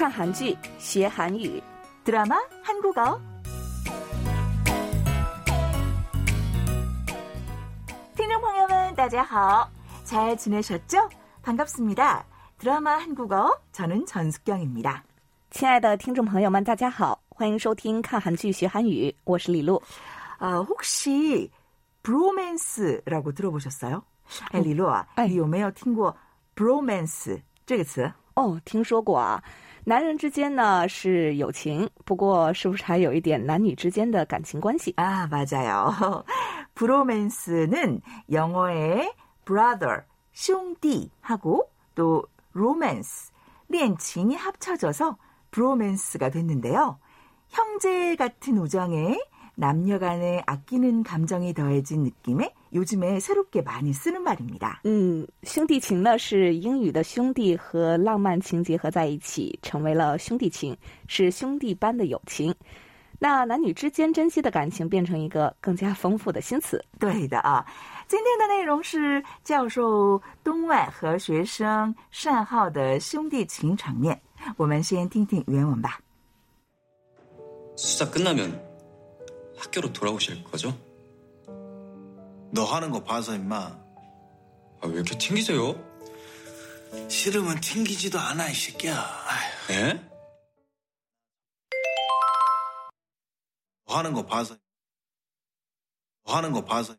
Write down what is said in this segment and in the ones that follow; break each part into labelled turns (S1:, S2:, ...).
S1: 看韩剧学韩语，
S2: 드라마 한국어.听众朋友们, 大家好. 잘 지내셨죠? 반갑습니다. 드라마 한국어 저는 전숙경입니다.
S1: 亲爱的听众朋友们，大家好，欢迎收听看韩剧学韩语，我是李璐。
S2: 아, 혹시 브로맨스라고 들어보셨어요? 哎，李璐啊，
S1: 哎
S2: 你有没有听过 bromance 这个词？
S1: 哦，听说过啊， 男人之间呢是友情，不过是不是还有一点男女之间的感情关系？
S2: 아, 맞아요. 브로맨스는 영어의 brother,兄弟하고 또 romance, 恋情이 합쳐져서 브로맨스가 됐는데요. 형제 같은 우정에 남녀 간에 아끼는 감정이 더해진 느낌에 요즘에 새롭게 많이 쓰는 말입니다.
S1: 嗯，兄弟情呢是英语的兄弟和浪漫情结合在一起，成为了兄弟情，是兄弟般的友情。那男女之间珍惜的感情变成一个更加丰富的新词。
S2: 对的啊，今天的内容是教授东万和学生单浩的兄弟情场面。我们先听听原文吧。
S3: 수사 끝나면 학교로 돌아오실 거죠?
S4: 너 하는 거 봐서 임마
S3: 아, 왜 이렇게 튕기세요?
S4: 싫으면 튕기지도 않아 이 새끼야 아휴,
S3: 예?
S4: 너 하는 거 봐서 너 하는 거 봐서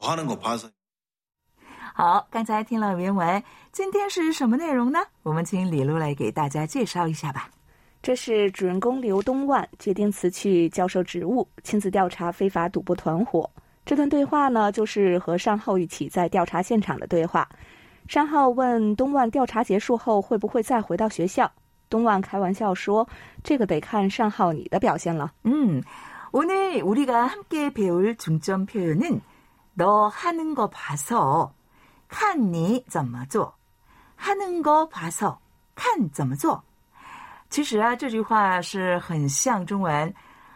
S4: 너 하는 거 봐서
S2: 好，刚才听了原文，今天是什么内容呢？我们请李璐来给大家介绍一下吧。
S1: 这是主人公刘东万决定辞去教授职务，亲自调查非法赌博团伙。 这段对话呢，就是和尚浩一起在调查现场的对话。山浩问东万调查结束后会不会再回到学校。东万开玩笑说：“这个得看尚浩你的表现了。
S2: 음, 오늘 우리가 함께 배울 중점 표현은 너 하는 거 봐서 看你怎么做 하는 거 봐서 看怎么做其实啊，这句话是很像中文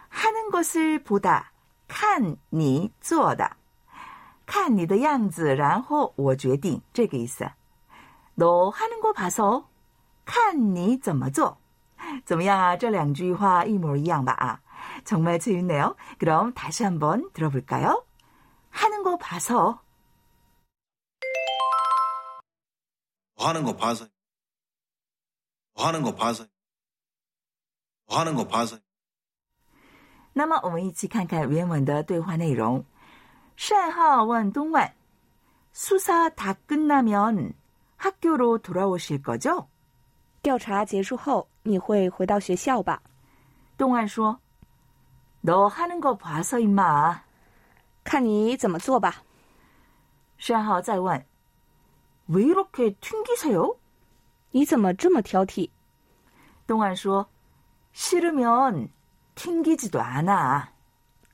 S2: 하는 것을 보다 看你做的看你的样子，然后我决定这个意思。너 하는 거 봐서 看你怎么做怎么样啊？这两句话一模一样吧？啊， 정말 재밌네요. 그럼 다시 한번 들어볼까요? 하는 거 봐서
S4: 너 하는 거 봐서 너 하는 거 봐서 너 하는 거 봐서
S2: 那么我们一起看看原文的对话内容。单浩问东万수사다끝나면학교로돌아오실거죠？”
S1: 调查结束后，你会回到学校吧？
S2: 东万说너 하는 거 봐서 임마。
S1: 看你怎么做吧。
S2: 单浩再问왜이렇게튕기세요？”
S1: 你怎么这么挑剔？
S2: 东万说싫으면 튕기지도 않아。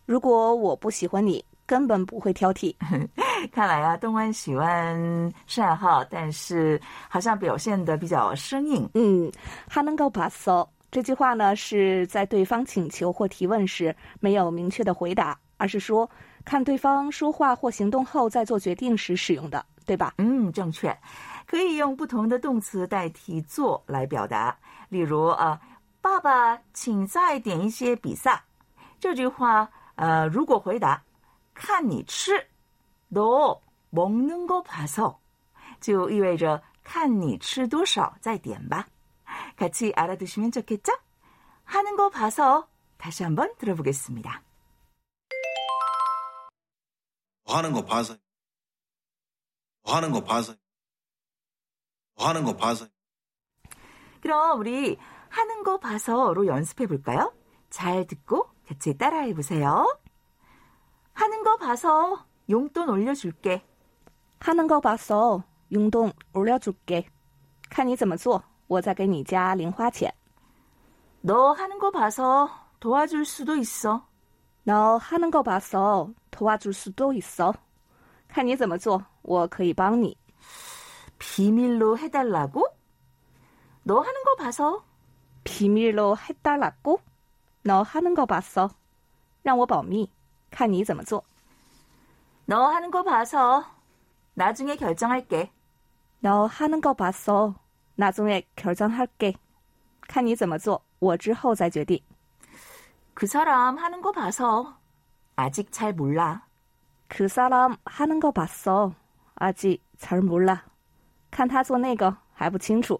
S1: 如果我不喜欢你，根本不会挑剔。
S2: 看来啊，东安喜欢单浩，但是好像表现的比较生硬。
S1: 嗯，哈能够把骚这句话呢，是在对方请求或提问时没有明确的回答，而是说看对方说话或行动后再做决定时使用的，对吧？
S2: 嗯，正确，可以用不同的动词代替做来表达。例如啊， 爸爸，请再点一些比萨。这句话，呃，如果回答看你吃，너 먹는 거 봐서，就意味着看你吃多少再点吧。같이알아두시면좋겠죠하는거봐서다시한번들어보겠습니다
S4: 너 하는 거 봐서 너 하는 거 봐서 너 하는 거 봐서
S2: 그럼 우리 하는 거 봐서로 연습해 볼까요? 잘 듣고 같이 따라해 보세요. 하는 거 봐서 용돈 올려줄게.
S1: 하는 거 봤어. 용돈 올려줄게. 看你怎么做，我再给你加零花钱。
S2: 너 하는 거 봐서 도와줄 수도 있어.
S1: 너 하는 거 봤어. 도와줄 수도 있어. 看你怎么做，我可以帮你。
S2: 비밀로 해달라고? 너 하는 거 봐서
S1: 비밀로 해달라고? 너 하는 거 봤어. 让我保密，看你怎么做。
S2: 너 하는 거 봐서 나중에 결정할게.
S1: 너 하는 거 봤어. 나중에 결정할게. 看你怎么做，我之后再决定。
S2: 그 사람 하는 거 봐서 아직 잘 몰라.
S1: 그 사람 하는 거 봤어. 아직 잘 몰라. 看他做那个还不清楚。